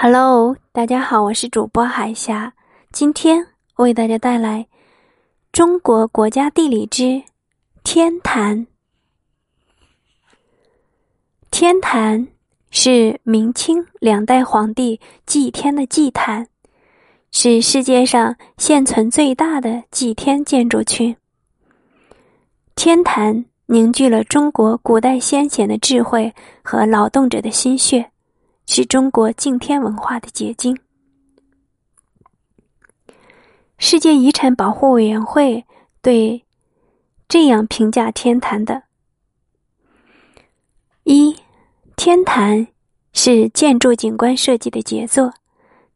Hello，大家好，我是主播海霞。今天为大家带来《中国国家地理之天坛》。天坛是明清两代皇帝祭天的祭坛，是世界上现存最大的祭天建筑群。天坛凝聚了中国古代先贤的智慧和劳动者的心血。是中国敬天文化的结晶。世界遗产保护委员会对这样评价天坛的：一，天坛是建筑景观设计的杰作，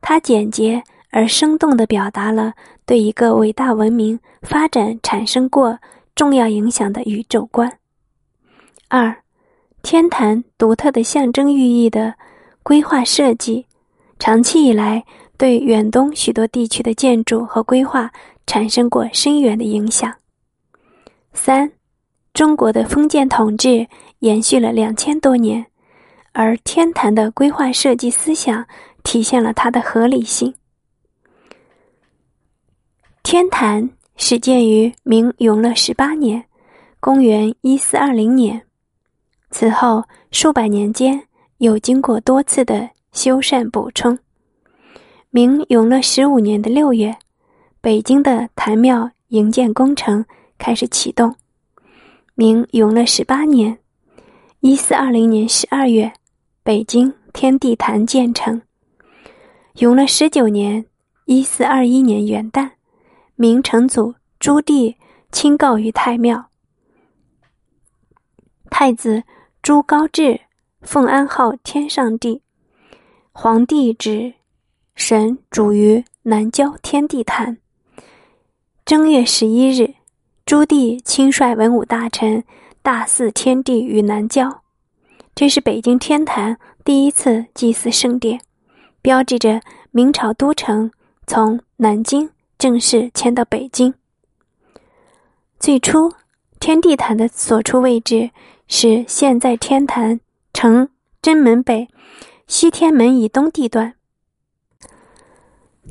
它简洁而生动的表达了对一个伟大文明发展产生过重要影响的宇宙观。二，天坛独特的象征寓意的。规划设计长期以来对远东许多地区的建筑和规划产生过深远的影响。三，中国的封建统治延续了两千多年，而天坛的规划设计思想体现了它的合理性。天坛始建于明永乐十八年，公元一四二零年，此后数百年间。又经过多次的修缮补充，明永乐十五年的六月，北京的坛庙营建工程开始启动。明永乐十八年（一四二零年十二月），北京天地坛建成。永乐十九年（一四二一年元旦），明成祖朱棣亲告于太庙，太子朱高炽。奉安号天上帝，皇帝旨，神主于南郊天地坛。正月十一日，朱棣亲率文武大臣大祀天地于南郊，这是北京天坛第一次祭祀圣殿，标志着明朝都城从南京正式迁到北京。最初，天地坛的所处位置是现在天坛。城真门北、西天门以东地段，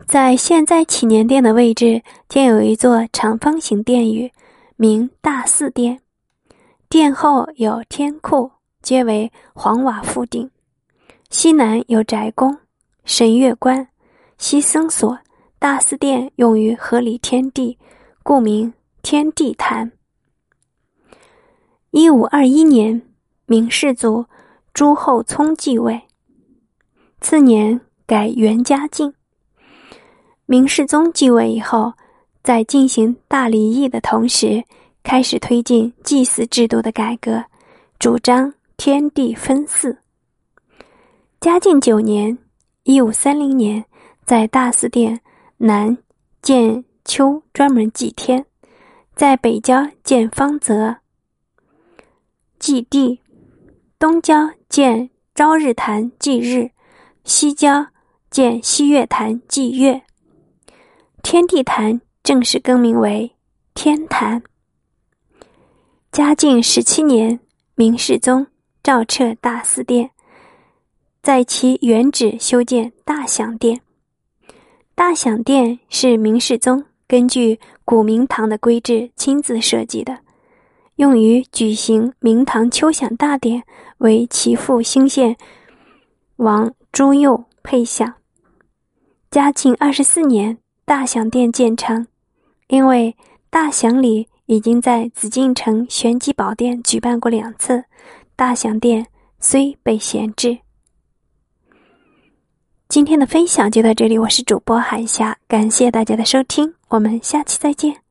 在现在祈年殿的位置，建有一座长方形殿宇，名大祀殿。殿后有天库，皆为黄瓦覆顶。西南有宅宫、神乐观、西僧所。大祀殿用于合理天地，故名天地坛。一五二一年，明世祖。朱厚熜继位，次年改元嘉靖。明世宗继位以后，在进行大礼仪的同时，开始推进祭祀制度的改革，主张天地分祀。嘉靖九年（一五三零年），在大祀殿南建丘，专门祭天；在北郊建方泽祭地。东郊建朝日坛祭日，西郊建西月坛祭月。天地坛正式更名为天坛。嘉靖十七年，明世宗诏撤大祀殿，在其原址修建大享殿。大享殿是明世宗根据古明堂的规制亲自设计的。用于举行明堂秋享大典，为其父兴献王朱佑配享。嘉靖二十四年，大享殿建成。因为大享礼已经在紫禁城玄机宝殿举办过两次，大享殿虽被闲置。今天的分享就到这里，我是主播海霞，感谢大家的收听，我们下期再见。